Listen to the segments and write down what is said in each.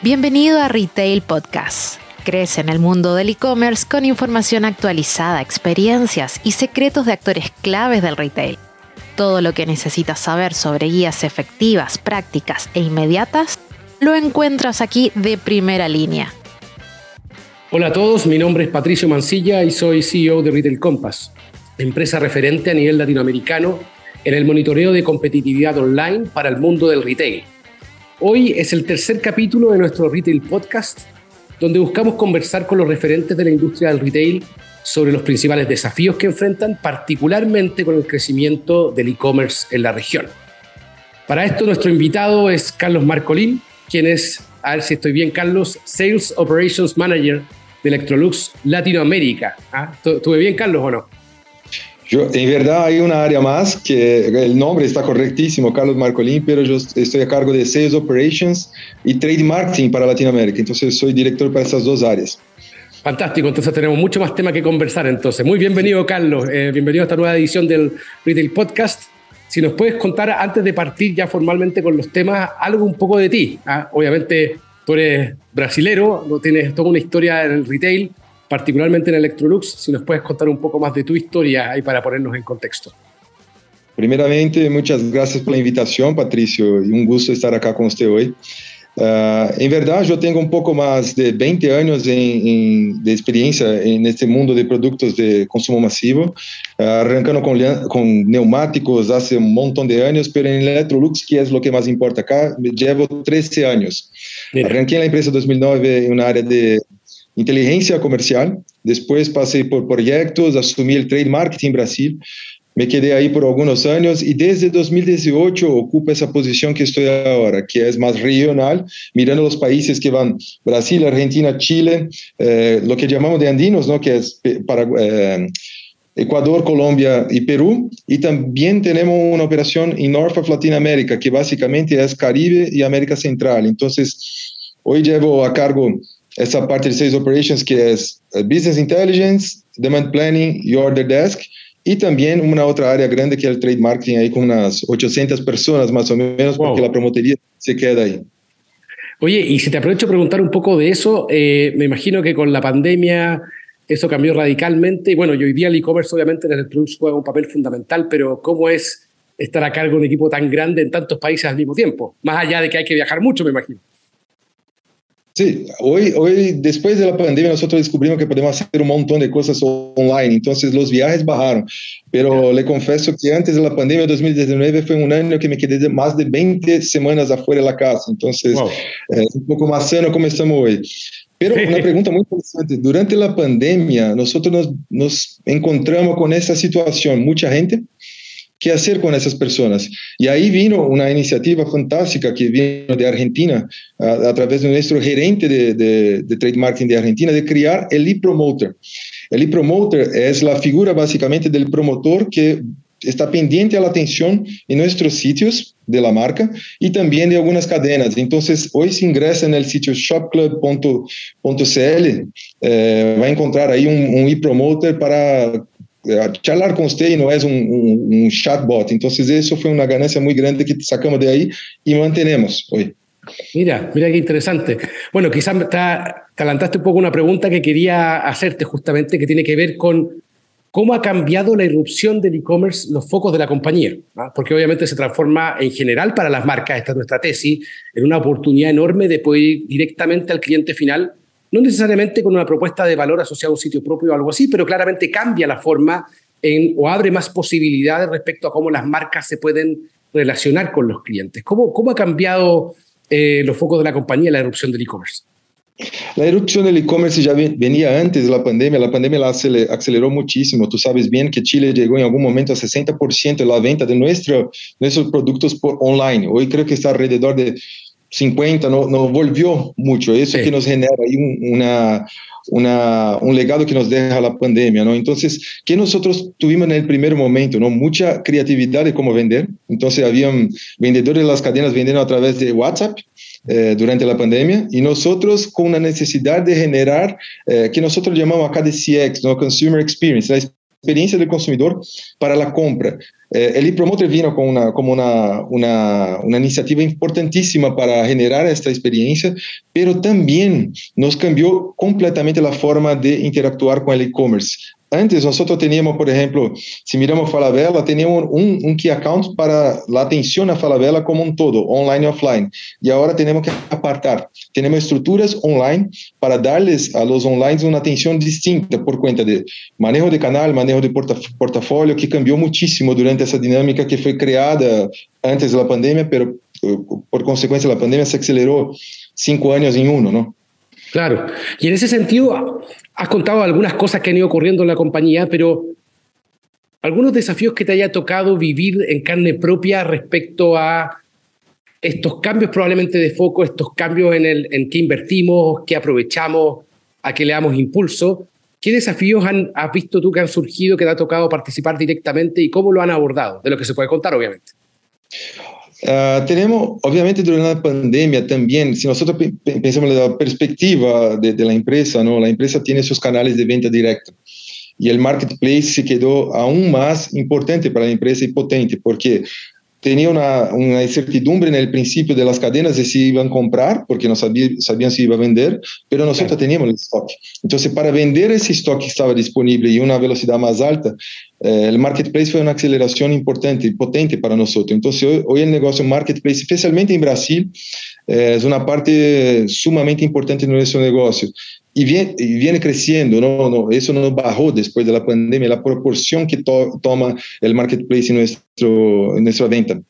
Bienvenido a Retail Podcast. Crece en el mundo del e-commerce con información actualizada, experiencias y secretos de actores claves del retail. Todo lo que necesitas saber sobre guías efectivas, prácticas e inmediatas lo encuentras aquí de primera línea. Hola a todos, mi nombre es Patricio Mancilla y soy CEO de Retail Compass, empresa referente a nivel latinoamericano en el monitoreo de competitividad online para el mundo del retail. Hoy es el tercer capítulo de nuestro Retail Podcast, donde buscamos conversar con los referentes de la industria del retail sobre los principales desafíos que enfrentan, particularmente con el crecimiento del e-commerce en la región. Para esto, nuestro invitado es Carlos Marcolín, quien es, a ver si estoy bien, Carlos, Sales Operations Manager de Electrolux Latinoamérica. ¿Ah? ¿Tuve bien, Carlos, o no? Yo, en verdad hay una área más que el nombre está correctísimo, Carlos Marcolín, pero yo estoy a cargo de Sales Operations y Trade Marketing para Latinoamérica, entonces soy director para esas dos áreas. Fantástico, entonces tenemos mucho más tema que conversar entonces. Muy bienvenido Carlos, eh, bienvenido a esta nueva edición del Retail Podcast. Si nos puedes contar antes de partir ya formalmente con los temas, algo un poco de ti. ¿ah? Obviamente tú eres brasilero, tienes toda una historia en el retail, particularmente en Electrolux, si nos puedes contar un poco más de tu historia ahí para ponernos en contexto. Primeramente, muchas gracias por la invitación, Patricio, y un gusto estar acá con usted hoy. Uh, en verdad, yo tengo un poco más de 20 años en, en, de experiencia en este mundo de productos de consumo masivo, uh, arrancando con, con, neumáticos hace un montón de años, pero en Electrolux, que es lo que más importa acá, llevo 13 años. Mira. Arranqué en la empresa 2009 en una área de inteligencia comercial, después pasé por proyectos, asumí el trade marketing en Brasil, me quedé ahí por algunos años y desde 2018 ocupo esa posición que estoy ahora, que es más regional, mirando los países que van Brasil, Argentina, Chile, eh, lo que llamamos de andinos, ¿no? que es eh, Ecuador, Colombia y Perú. Y también tenemos una operación en North of Latinoamérica, que básicamente es Caribe y América Central. Entonces, hoy llevo a cargo essa parte de Sales Operations que é Business Intelligence, Demand Planning e Order Desk, e também uma outra área grande que é o Trade Marketing, aí com umas 800 pessoas mais ou menos, wow. porque a promotoria se queda aí. Oye, y si te aprovecho a preguntar un poco de eso, eh, me imagino que con la pandemia eso cambió radicalmente. Y bueno, y hoy día el e-commerce obviamente en el Plus juega un papel fundamental, pero ¿cómo es estar a cargo de un equipo tan grande en tantos países al mismo tiempo? Más allá de que hay que viajar mucho, me imagino. Sí, hoy, hoy, después de la pandemia, nosotros descubrimos que podemos hacer un montón de cosas online, entonces los viajes bajaron. Pero le confieso que antes de la pandemia, 2019, fue un año que me quedé más de 20 semanas afuera de la casa, entonces wow. eh, un poco más sano como estamos hoy. Pero una pregunta muy interesante, durante la pandemia, nosotros nos, nos encontramos con esa situación, mucha gente qué hacer con esas personas. Y ahí vino una iniciativa fantástica que vino de Argentina, a, a través de nuestro gerente de, de, de, trade marketing de Argentina, de crear el e-promoter. El e-promoter es la figura básicamente del promotor que está pendiente a la atención en nuestros sitios de la marca y también de algunas cadenas. Entonces, hoy se ingresa en el sitio shopclub.cl, eh, va a encontrar ahí un, un e-promoter para charlar con usted y no es un, un, un, chatbot. Entonces eso fue una ganancia muy grande que sacamos de ahí y mantenemos hoy. Mira, mira qué interesante. Bueno, quizás te, te adelantaste un poco una pregunta que quería hacerte justamente, que tiene que ver con cómo ha cambiado la irrupción del e-commerce los focos de la compañía. ¿no? Porque obviamente se transforma en general para las marcas, esta es nuestra tesis, en una oportunidad enorme de poder ir directamente al cliente final no necesariamente con una propuesta de valor asociada a un sitio propio o algo así, pero claramente cambia la forma en, o abre más posibilidades respecto a cómo las marcas se pueden relacionar con los clientes. ¿Cómo, cómo ha cambiado eh, los focos de la compañía la erupción del e-commerce? La erupción del e-commerce ya venía antes de la pandemia, la pandemia la aceleró muchísimo. Tú sabes bien que Chile llegó en algún momento a 60% de la venta de nuestro, nuestros productos por online. Hoy creo que está alrededor de 50, no, no volvió mucho. Eso sí. que nos genera ahí un, una, una, un legado que nos deja la pandemia, ¿no? Entonces, que nosotros tuvimos en el primer momento, ¿no? Mucha creatividad de cómo vender. Entonces, habían vendedores de las cadenas vendiendo a través de WhatsApp. Eh, durante la pandemia y nosotros con la necesidad de generar eh, que nosotros llamamos acá de CX, ¿no? Consumer Experience, la experiencia del consumidor para la compra. Eh, el e-promoter vino como una, iniciativa importantísima para generar esta experiencia, pero también nos cambió completamente la forma de interactuar con el e-commerce. Antes nosotros teníamos, por ejemplo, si miramos Falabella, teníamos un, un, key account para la atención a Falabella como un todo, online y offline. Y ahora tenemos que apartar. Tenemos estructuras online para darles a los online una atención distinta por cuenta de manejo de canal, manejo de portafolio, que cambió muchísimo durante esa dinámica que fue creada antes de la pandemia, pero eh, por consecuencia la pandemia se aceleró cinco años en uno, ¿no? Claro, y en ese sentido has contado algunas cosas que han ido ocurriendo en la compañía, pero algunos desafíos que te haya tocado vivir en carne propia respecto a estos cambios probablemente de foco, estos cambios en, el, en qué invertimos, qué aprovechamos, a qué le damos impulso. ¿Qué desafíos han, has visto tú que han surgido, que te ha tocado participar directamente y cómo lo han abordado? De lo que se puede contar, obviamente. Uh, tenemos, obviamente, durante la pandemia también, si nosotros pensamos en la perspectiva de, de, la empresa, ¿no? la empresa tiene sus canales de venta directa y el marketplace se quedó aún más importante para la empresa y potente, porque tenía una, una, incertidumbre en el principio de las cadenas de si iban a comprar, porque no sabía, sabían si iba a vender, pero nosotros claro. teníamos el stock. Entonces, para vender ese stock que estaba disponible y una velocidad más alta, eh, el marketplace fue una aceleración importante y potente para nosotros. Entonces, hoy, hoy el negocio marketplace, especialmente en Brasil, eh, es una parte sumamente importante de nuestro negocio. Y viene, y viene creciendo, ¿no? no, eso no bajó después de la pandemia, la proporción que to, toma el marketplace en, nuestro, en nuestra venta.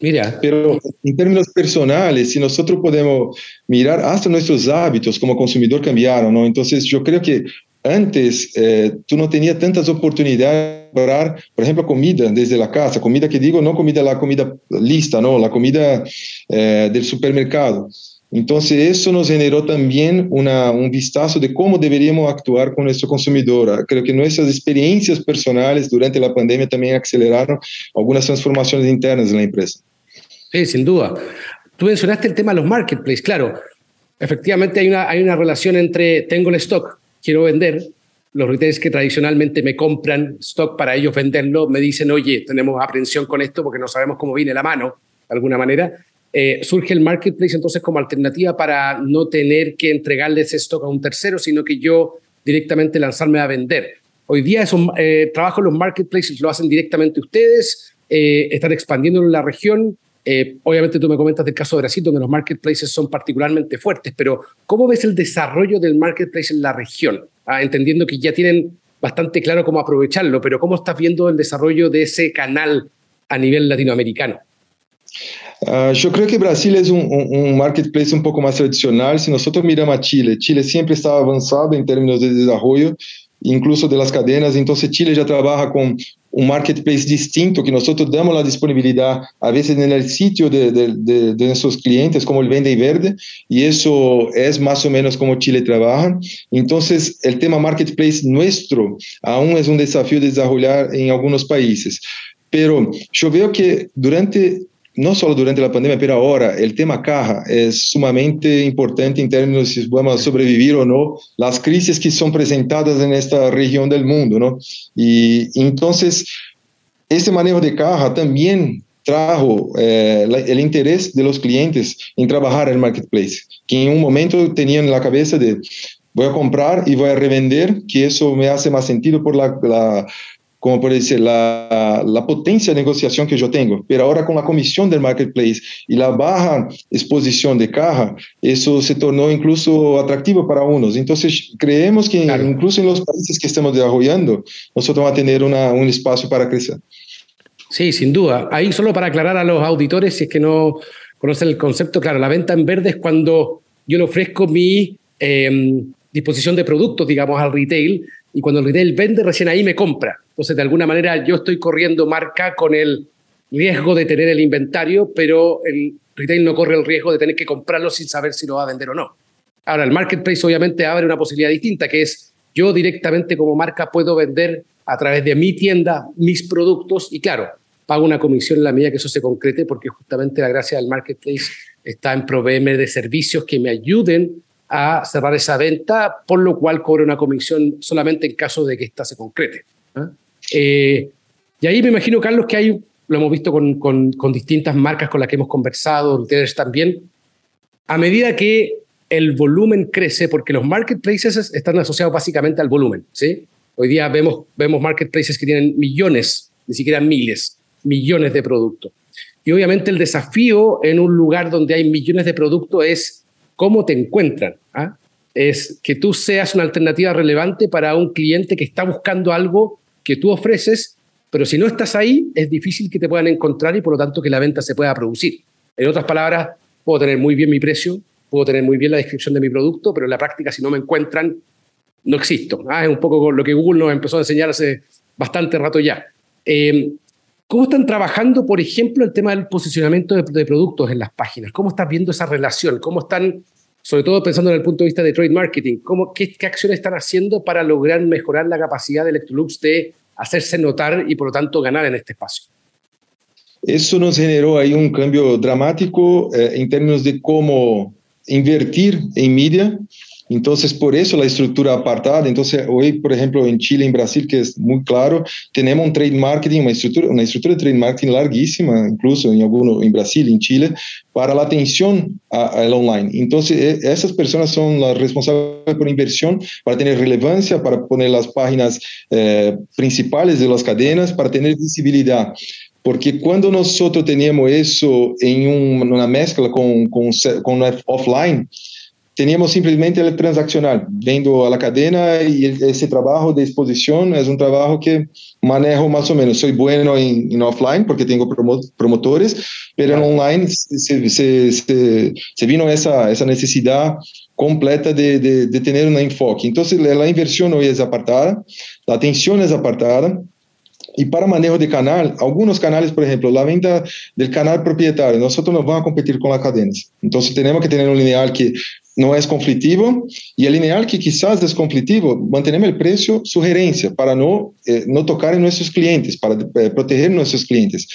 Mira. Pero en términos personales, si nosotros podemos mirar hasta nuestros hábitos como consumidor cambiaron, ¿no? Entonces yo creo que antes eh, tú no tenías tantas oportunidades de comprar, por ejemplo, comida desde la casa, comida que digo, no comida la comida lista, no, la comida eh, del supermercado. Entonces, eso nos generó también una, un vistazo de cómo deberíamos actuar con nuestro consumidor. Creo que nuestras experiencias personales durante la pandemia también aceleraron algunas transformaciones internas en la empresa. Sí, sin duda. Tú mencionaste el tema de los marketplaces. Claro, efectivamente hay una, hay una relación entre tengo el stock, quiero vender, los retailers que tradicionalmente me compran stock para ellos venderlo, me dicen, oye, tenemos aprensión con esto porque no sabemos cómo viene la mano, de alguna manera. Eh, surge el marketplace entonces como alternativa para no tener que entregarle ese stock a un tercero, sino que yo directamente lanzarme a vender. Hoy día esos eh, trabajos los marketplaces lo hacen directamente ustedes, eh, están expandiendo en la región. Eh, obviamente tú me comentas del caso de Brasil, donde los marketplaces son particularmente fuertes, pero ¿cómo ves el desarrollo del marketplace en la región? Ah, entendiendo que ya tienen bastante claro cómo aprovecharlo, pero ¿cómo estás viendo el desarrollo de ese canal a nivel latinoamericano? Uh, yo que Brasil un, un, marketplace un poco más tradicional. Si nosotros miramos a Chile, Chile siempre estaba avanzado en términos de desarrollo, incluso de las cadenas. Entonces Chile ya trabaja con un marketplace distinto que nosotros damos la disponibilidad a veces en el sitio de, de, de, de clientes como el Vende y Verde y eso es más o menos como Chile trabaja. Entonces el tema marketplace nuestro aún es un desafío de desarrollar en algunos países. Pero yo veo que durante no solo durante la pandemia, pero ahora el tema caja es sumamente importante en términos de si vamos a sobrevivir o no las crisis que son presentadas en esta región del mundo, ¿no? Y entonces, ese manejo de caja también trajo eh, la, el interés de los clientes en trabajar en el marketplace, que en un momento tenían la cabeza de voy a comprar y voy a revender, que eso me hace más sentido por la, la como por decir, la, la, potencia de negociación que yo tengo. Pero ahora con la comisión del marketplace y la baja exposición de caja, eso se tornó incluso atractivo para unos. Entonces, creemos que claro. incluso en los países que estamos desarrollando, nosotros vamos a tener una, un espacio para crecer. Sí, sin duda. Ahí solo para aclarar a los auditores, si es que no conocen el concepto, claro, la venta en verde es cuando yo le ofrezco mi eh, disposición de productos, digamos, al retail, y cuando el retail vende, recién ahí me compra. Entonces, de alguna manera, yo estoy corriendo marca con el riesgo de tener el inventario, pero el retail no corre el riesgo de tener que comprarlo sin saber si lo va a vender o no. Ahora, el marketplace obviamente abre una posibilidad distinta, que es yo directamente como marca puedo vender a través de mi tienda mis productos y claro, pago una comisión en la medida que eso se concrete, porque justamente la gracia del marketplace está en proveerme de servicios que me ayuden a cerrar esa venta, por lo cual cobro una comisión solamente en caso de que ésta se concrete. ¿eh? Eh, Y ahí me imagino, Carlos, que hay, lo hemos visto con, con, con distintas marcas con las que hemos conversado, ustedes también, a medida que el volumen crece, porque los marketplaces están asociados básicamente al volumen, ¿sí? Hoy día vemos, vemos marketplaces que tienen millones, ni siquiera miles, millones de productos. Y obviamente el desafío en un lugar donde hay millones de productos es cómo te encuentran. ¿ah? Es que tú seas una alternativa relevante para un cliente que está buscando algo que tú ofreces, pero si no estás ahí, es difícil que te puedan encontrar y por lo tanto que la venta se pueda producir. En otras palabras, puedo tener muy bien mi precio, puedo tener muy bien la descripción de mi producto, pero en la práctica si no me encuentran, no existo. Ah, es un poco lo que Google nos empezó a enseñar hace bastante rato ya. Eh, ¿Cómo están trabajando, por ejemplo, el tema del posicionamiento de, productos en las páginas? ¿Cómo estás viendo esa relación? ¿Cómo están, sobre todo pensando en el punto de vista de trade marketing, ¿cómo, qué, qué acciones están haciendo para lograr mejorar la capacidad de Electrolux de hacerse notar y, por lo tanto, ganar en este espacio? Eso nos generó ahí un cambio dramático eh, en términos de cómo invertir en media entonces, por eso la estructura apartada. Entonces, hoy, por ejemplo, en Chile, en Brasil, que es muy claro, tenemos un trade marketing, una estructura, una estructura de trade marketing larguísima, incluso en alguno, en Brasil, en Chile, para la atención al online. Entonces, e, esas personas son las responsables por inversión para tener relevancia, para poner las páginas eh, principales de las cadenas, para tener visibilidad. Porque cuando nosotros teníamos en un, una mezcla con, con, con offline, teníamos simplemente el transaccional, vendo a la cadena y ese trabajo de exposición es un trabajo que manejo más o menos. Soy bueno en, en offline porque tengo promotores, pero en online se, se, se, se vino esa, esa necesidad completa de, de, de, tener un enfoque. Entonces la inversión hoy es apartada, la atención es apartada. Y para manejo de canal, algunos canales, por ejemplo, la venta del canal propietario, nosotros no vamos a competir con las cadenas. Entonces tenemos que tener un lineal que no es conflictivo y el lineal que quizás es conflictivo, mantenemos el precio sugerencia para no, eh, no tocar en nuestros clientes, para eh, proteger nuestros clientes.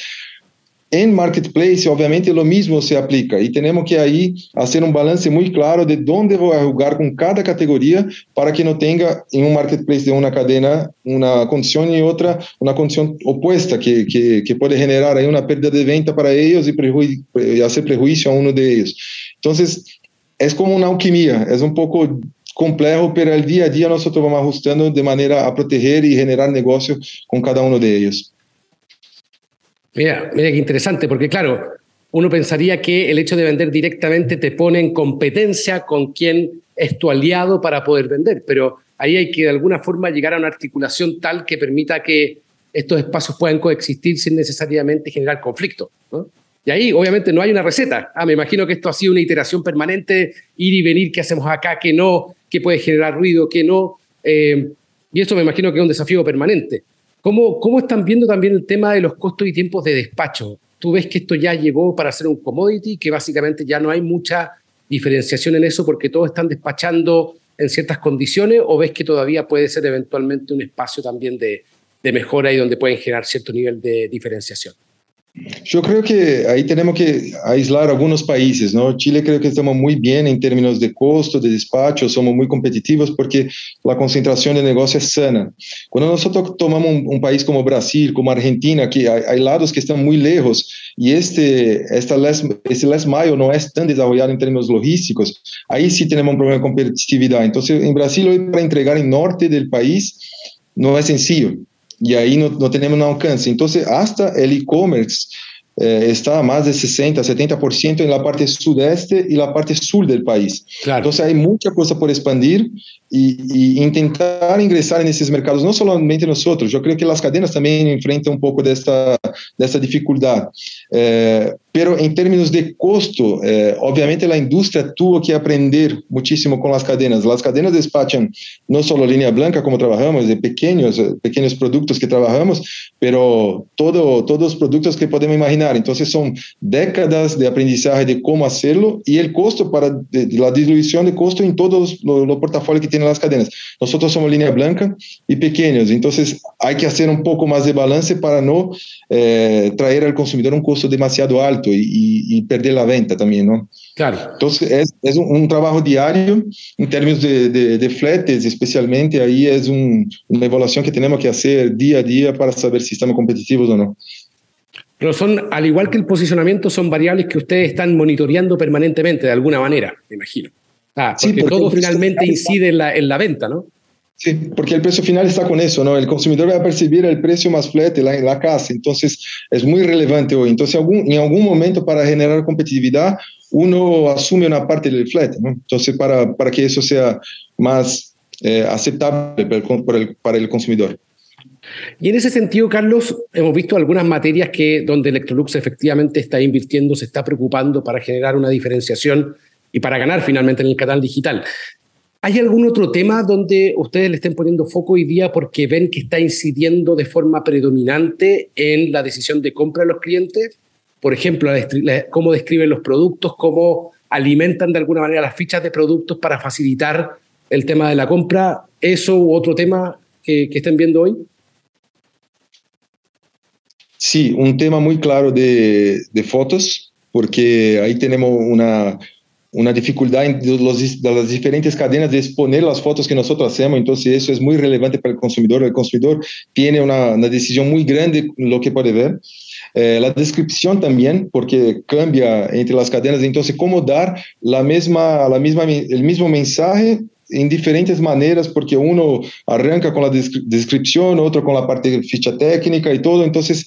En Marketplace, obviamente, lo mismo se aplica y tenemos que ahí hacer un balance muy claro de dónde voy a jugar con cada categoría para que no tenga en un Marketplace de una cadena una condición y otra una condición opuesta que, que, que puede generar ahí una pérdida de venta para ellos y, y hacer prejuicio a uno de ellos. Es como una alquimia, es un poco complejo, pero el día a día nosotros vamos ajustando de manera a proteger y generar negocio con cada uno de ellos. Mira, mira qué interesante, porque claro, uno pensaría que el hecho de vender directamente te pone en competencia con quien es tu aliado para poder vender, pero ahí hay que de alguna forma llegar a una articulación tal que permita que estos espacios puedan coexistir sin necesariamente generar conflicto. Y ahí obviamente no hay una receta. Ah, me imagino que esto ha sido una iteración permanente, ir y venir, qué hacemos acá, qué no, qué puede generar ruido, qué no. Eh, y esto me imagino que es un desafío permanente. ¿Cómo, ¿Cómo están viendo también el tema de los costos y tiempos de despacho? ¿Tú ves que esto ya llegó para ser un commodity, que básicamente ya no hay mucha diferenciación en eso porque todos están despachando en ciertas condiciones o ves que todavía puede ser eventualmente un espacio también de, de mejora y donde pueden generar cierto nivel de diferenciación? Yo creo que ahí tenemos que aislar algunos países, ¿no? Chile creo que estamos muy bien en términos de costo, de despacho, somos muy competitivos porque la concentración de negocio es sana. Cuando nosotros tomamos un, un país como Brasil, como Argentina, que hay, hay, lados que están muy lejos y este, esta last, este last mile no es tan desarrollado en términos logísticos, ahí sí tenemos un problema de competitividad. Entonces, en Brasil hoy para entregar en norte del país no es sencillo y ahí no, no tenemos un alcance. Entonces, hasta el e-commerce eh, está a más de 60, 70% en la parte sudeste y la parte sur del país. Claro. Entonces, hay mucha cosa por expandir y, y, intentar ingresar en esos mercados, no solamente nosotros, yo creo que las cadenas también enfrentan un poco de esta, de esta dificultad. Eh, pero en términos de costo, eh, obviamente la industria tuvo que aprender muchísimo con las cadenas. Las cadenas despachan no solo línea blanca como trabajamos, de pequeños, eh, pequeños productos que trabajamos, pero todo, todos los productos que podemos imaginar. Entonces son décadas de aprendizaje de cómo hacerlo y el costo para de, de la dilución de costo en todos los lo portafolios que tienen las cadenas. Nosotros somos línea blanca y pequeños, entonces hay que hacer un poco más de balance para no eh, traer al consumidor un costo demasiado alto y, y, y perder la venta también, ¿no? Claro. Entonces, es, es un, un, trabajo diario en términos de, de, de fletes, especialmente ahí es un, una evaluación que tenemos que hacer día a día para saber si estamos competitivos o no. Pero son, al igual que el posicionamiento, son variables que ustedes están monitoreando permanentemente de alguna manera, me imagino. Ah, porque, sí, porque todo finalmente incide en la, en la venta, ¿no? Sí, porque el precio final está con eso, ¿no? El consumidor va a percibir el precio más flete en la, la, casa, entonces es muy relevante hoy. Entonces, algún, en algún momento para generar competitividad, uno asume una parte del flete, ¿no? Entonces, para, para que eso sea más eh, aceptable para el, para el consumidor. Y en ese sentido, Carlos, hemos visto algunas materias que donde Electrolux efectivamente está invirtiendo, se está preocupando para generar una diferenciación y para ganar finalmente en el canal digital. ¿Hay algún otro tema donde ustedes le estén poniendo foco hoy día porque ven que está incidiendo de forma predominante en la decisión de compra de los clientes? Por ejemplo, cómo describen los productos, cómo alimentan de alguna manera las fichas de productos para facilitar el tema de la compra. ¿Eso u otro tema que, que estén viendo hoy? Sí, un tema muy claro de, de fotos, porque ahí tenemos una, una dificultad en los, de las diferentes cadenas de exponer las fotos que nosotros hacemos, entonces eso es muy relevante para el consumidor. El consumidor tiene una, una decisión muy grande en lo que puede ver. Eh, la descripción también, porque cambia entre las cadenas, entonces cómo dar la misma, la misma, el mismo mensaje en diferentes maneras, porque uno arranca con la descripción, otro con la parte de ficha técnica y todo, entonces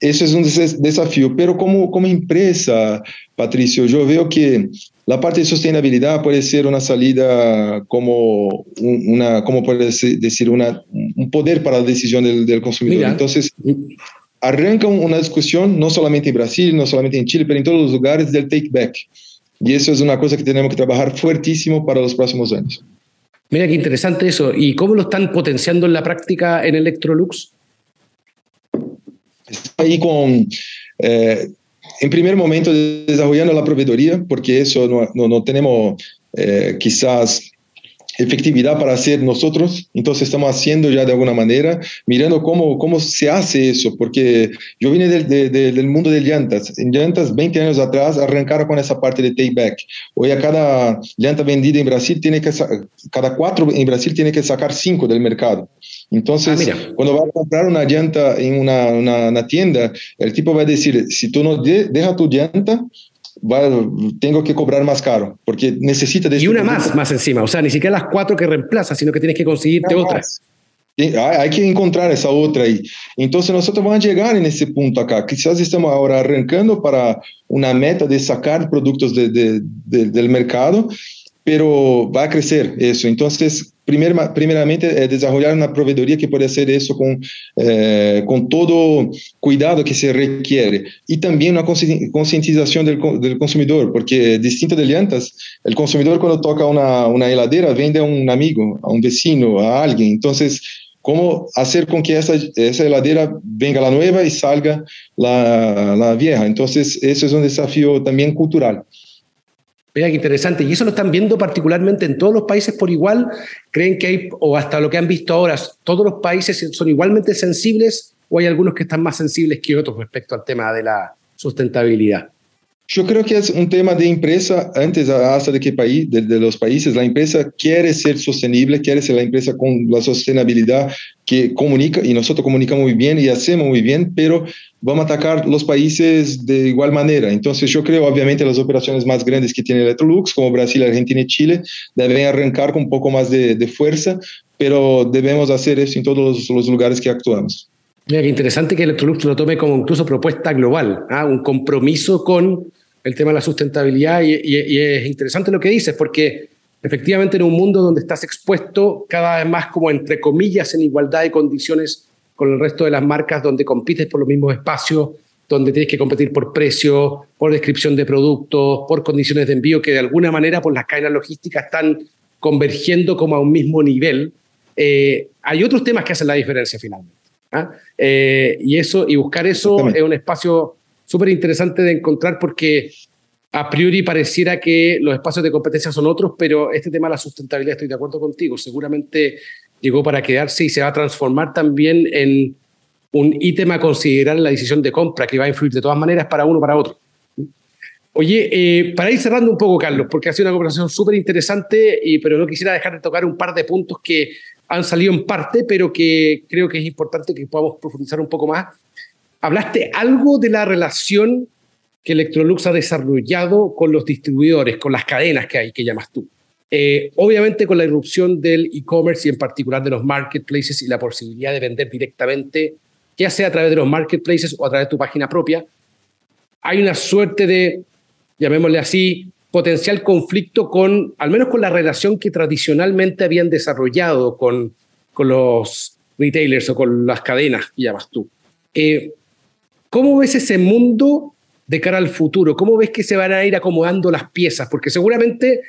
eso es un desafío. Pero como, como empresa, Patricio, yo veo que la parte de sostenibilidad puede ser una salida como, una, como puede decir, una, un poder para la decisión del, del consumidor. Mira. Entonces, arranca una discusión no solamente en Brasil, no solamente en Chile, pero en todos los lugares del take back. Y eso es una cosa que tenemos que trabajar fuertísimo para los próximos años. Mira qué interesante eso. ¿Y cómo lo están potenciando en la práctica en Electrolux? Ahí con, eh, en primer momento, desarrollando la proveedoría, porque eso no, no, no tenemos eh, quizás efectividad para hacer nosotros, entonces estamos haciendo ya de alguna manera, mirando cómo, cómo se hace eso, porque yo vine del, de, de, del mundo de llantas, en llantas 20 años atrás arrancaron con esa parte de take back, hoy a cada llanta vendida en Brasil tiene que, cada cuatro en Brasil tiene que sacar cinco del mercado. Entonces, ah, cuando va a comprar una llanta en una, una, una, tienda, el tipo va a decir, si tú no de, deja tu llanta, va, tengo que cobrar más caro, porque necesita de... Y una más, más encima, o sea, ni siquiera las cuatro que reemplaza, sino que tienes que conseguirte otras. Hay que encontrar esa otra ahí. Entonces nosotros vamos a llegar en ese punto acá. Quizás estamos ahora arrancando para una meta de sacar productos de, de, de, del mercado pero va a crecer eso. Entonces, primer, primeramente, eh, desarrollar una proveedoría que puede hacer eso con, eh, con todo cuidado que se requiere. Y también una concientización del, del, consumidor, porque distinto de llantas, el consumidor cuando toca una, una heladera vende a un amigo, a un vecino, a alguien. Entonces, cómo hacer con que esa, esa heladera venga la nueva y salga la, la vieja. Entonces, eso es un desafío también cultural. Mira qué interesante. ¿Y eso lo están viendo particularmente en todos los países por igual? ¿Creen que hay, o hasta lo que han visto ahora, todos los países son igualmente sensibles o hay algunos que están más sensibles que otros respecto al tema de la sustentabilidad? Yo creo que es un tema de empresa, antes hasta de qué país, de, de, los países, la empresa quiere ser sostenible, quiere ser la empresa con la sostenibilidad que comunica, y nosotros comunicamos muy bien y hacemos muy bien, pero vamos a atacar los países de igual manera. Entonces yo creo, obviamente, las operaciones más grandes que tiene Electrolux, como Brasil, Argentina y Chile, deben arrancar con un poco más de, de fuerza, pero debemos hacer eso en todos los, los lugares que actuamos. Mira, qué interesante que Electrolux lo tome como incluso propuesta global, ¿ah? un compromiso con el tema de la sustentabilidad y, y, y, es interesante lo que dices porque efectivamente en un mundo donde estás expuesto cada vez más como entre comillas en igualdad de condiciones con el resto de las marcas donde compites por los mismos espacios, donde tienes que competir por precio, por descripción de productos, por condiciones de envío que de alguna manera por las cadenas logísticas están convergiendo como a un mismo nivel. Eh, hay otros temas que hacen la diferencia finalmente. ¿ah? Eh, y eso y buscar eso es un espacio súper interesante de encontrar porque a priori pareciera que los espacios de competencia son otros, pero este tema de la sustentabilidad estoy de acuerdo contigo, seguramente llegó para quedarse y se va a transformar también en un ítem a considerar en la decisión de compra que va a influir de todas maneras para uno para otro. Oye, eh, para ir cerrando un poco, Carlos, porque ha sido una conversación súper interesante, pero no quisiera dejar de tocar un par de puntos que han salido en parte, pero que creo que es importante que podamos profundizar un poco más. Hablaste algo de la relación que Electrolux ha desarrollado con los distribuidores, con las cadenas que hay, que llamas tú. Eh, obviamente con la irrupción del e-commerce y en particular de los marketplaces y la posibilidad de vender directamente, ya sea a través de los marketplaces o a través de tu página propia, hay una suerte de, llamémosle así, potencial conflicto con, al menos con la relación que tradicionalmente habían desarrollado con, con los retailers o con las cadenas, que llamas tú. Eh, ¿Cómo ves ese mundo de cara al futuro? ¿Cómo ves que se van a ir acomodando las piezas? Porque seguramente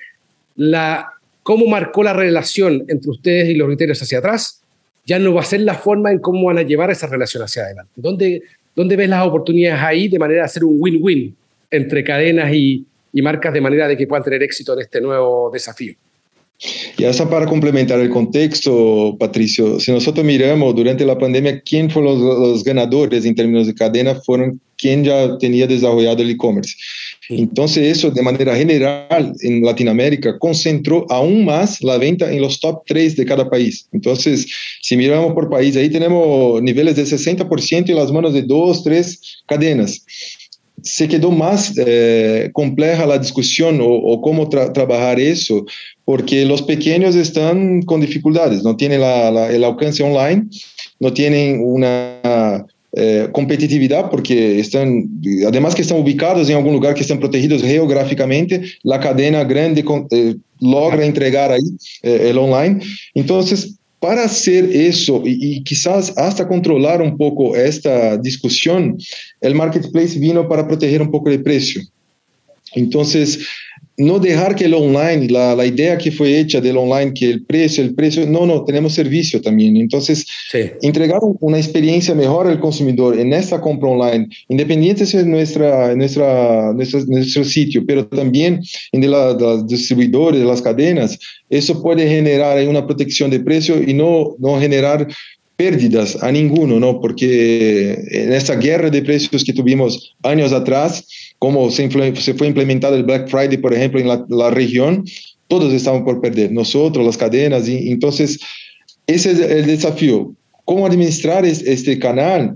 la, cómo marcó la relación entre ustedes y los retailers hacia atrás ya no va a ser la forma en cómo van a llevar esa relación hacia adelante. ¿Dónde, dónde ves las oportunidades ahí de manera de hacer un win-win entre cadenas y, y marcas de manera de que puedan tener éxito en este nuevo desafío? Y esa para complementar el contexto, Patricio, si nosotros miramos durante la pandemia, ¿quién fueron los, los ganadores en términos de cadena? Fueron quien ya tenía desarrollado el e-commerce. Entonces eso de manera general en Latinoamérica concentró aún más la venta en los top 3 de cada país. Entonces, si miramos por país, ahí tenemos niveles de 60% en las manos de dos, tres cadenas se quedó más eh, compleja la discusión o, o cómo tra trabajar eso, porque los pequeños están con dificultades, no tienen la, la, el alcance online, no tienen una eh, competitividad porque están, además que están ubicados en algún lugar que están protegidos geográficamente, la cadena grande con, eh, logra entregar ahí el online. Entonces, para eso y, y, quizás hasta controlar un poco esta discusión, el marketplace vino para proteger un poco el precio. Entonces, no dejar que el online, la, la, idea que fue hecha del online, que el precio, el precio, no, no, tenemos servicio también. Entonces, sí. entregar una experiencia mejor al consumidor en esta compra online, independiente es nuestra, nuestra, nuestra, nuestro sitio, pero también en de, la, de los distribuidores, de las cadenas, eso puede generar una protección de precio y no, no generar pérdidas a ninguno, ¿no? Porque en esta guerra de precios que tuvimos años atrás, como se, se, fue implementado el Black Friday, por ejemplo, en la, la, región, todos estaban por perder, nosotros, las cadenas, y entonces ese es el desafío. ¿Cómo administrar este canal?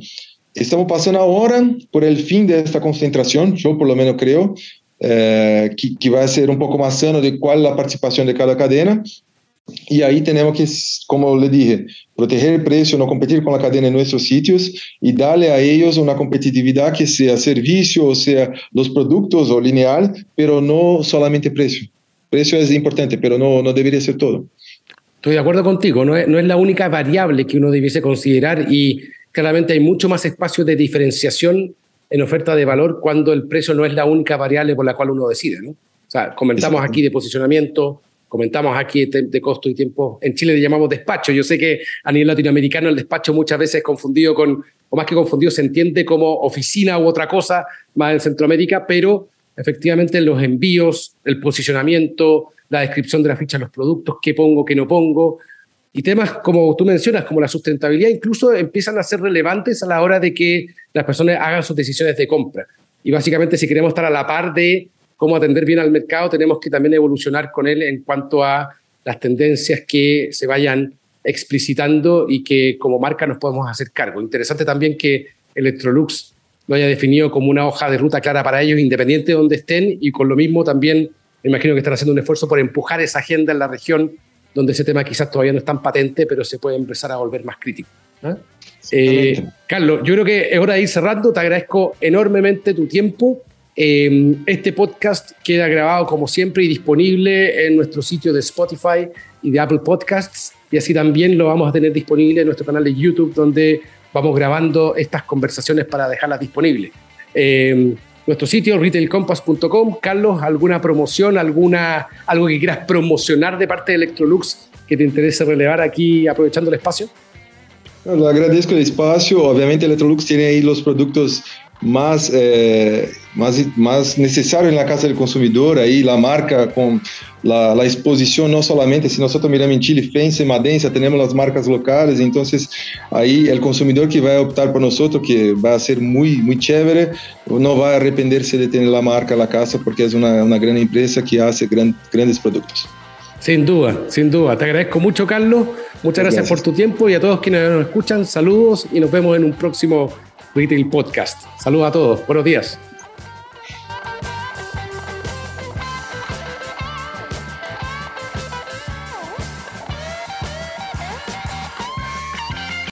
Estamos pasando ahora por el fin de esta concentración, yo por lo menos creo, eh, que, que, va a ser un poco más sano de cuál es la participación de cada cadena, y ahí tenemos que, como le dije, proteger el precio, no competir con la cadena en nuestros sitios y darle a ellos una competitividad que sea servicio, o sea los productos o lineal, pero no solamente precio. Precio es importante, pero no, no debería ser todo. Estoy de acuerdo contigo, no es, no es la única variable que uno debiese considerar y claramente hay mucho más espacio de diferenciación en oferta de valor cuando el precio no es la única variable por la cual uno decide. ¿no? O sea, comentamos aquí de posicionamiento, comentamos aquí de, de, costo y tiempo, en Chile le llamamos despacho. Yo sé que a nivel latinoamericano el despacho muchas veces es confundido con, o más que confundido, se entiende como oficina u otra cosa más en Centroamérica, pero efectivamente los envíos, el posicionamiento, la descripción de la ficha los productos, qué pongo, qué no pongo, y temas como tú mencionas, como la sustentabilidad, incluso empiezan a ser relevantes a la hora de que las personas hagan sus decisiones de compra. Y básicamente si queremos estar a la par de cómo atender bien al mercado, tenemos que también evolucionar con él en cuanto a las tendencias que se vayan explicitando y que como marca nos podemos hacer cargo. Interesante también que Electrolux lo haya definido como una hoja de ruta clara para ellos, independiente de donde estén, y con lo mismo también me imagino que están haciendo un esfuerzo por empujar esa agenda en la región donde ese tema quizás todavía no es tan patente, pero se puede empezar a volver más crítico. ¿eh? Eh, Carlos, yo creo que es hora de ir cerrando. Te agradezco enormemente tu tiempo. Eh, este podcast queda grabado como siempre y disponible en nuestro sitio de Spotify y de Apple Podcasts y así también lo vamos a tener disponible en nuestro canal de YouTube donde vamos grabando estas conversaciones para dejarlas disponibles. Eh, nuestro sitio retailcompass.com. Carlos, ¿alguna promoción, alguna, algo que quieras promocionar de parte de Electrolux que te interese relevar aquí aprovechando el espacio? Le agradezco el espacio. Obviamente Electrolux tiene ahí los productos más, eh, más, más necesario en la casa del consumidor, ahí la marca con la, la exposición no solamente, si nosotros miramos en Chile, Fence, Madense, tenemos las marcas locales, entonces ahí el consumidor que va a optar por nosotros, que va a ser muy, muy chévere, no va a arrepentirse de tener la marca la casa porque es una, una gran empresa que hace gran, grandes productos. Sin duda, sin duda. Te agradezco mucho, Carlos. Muchas gracias, por tu tiempo y a todos quienes nos escuchan, saludos y nos vemos en un próximo Retail Podcast. Saludos a todos. Buenos días.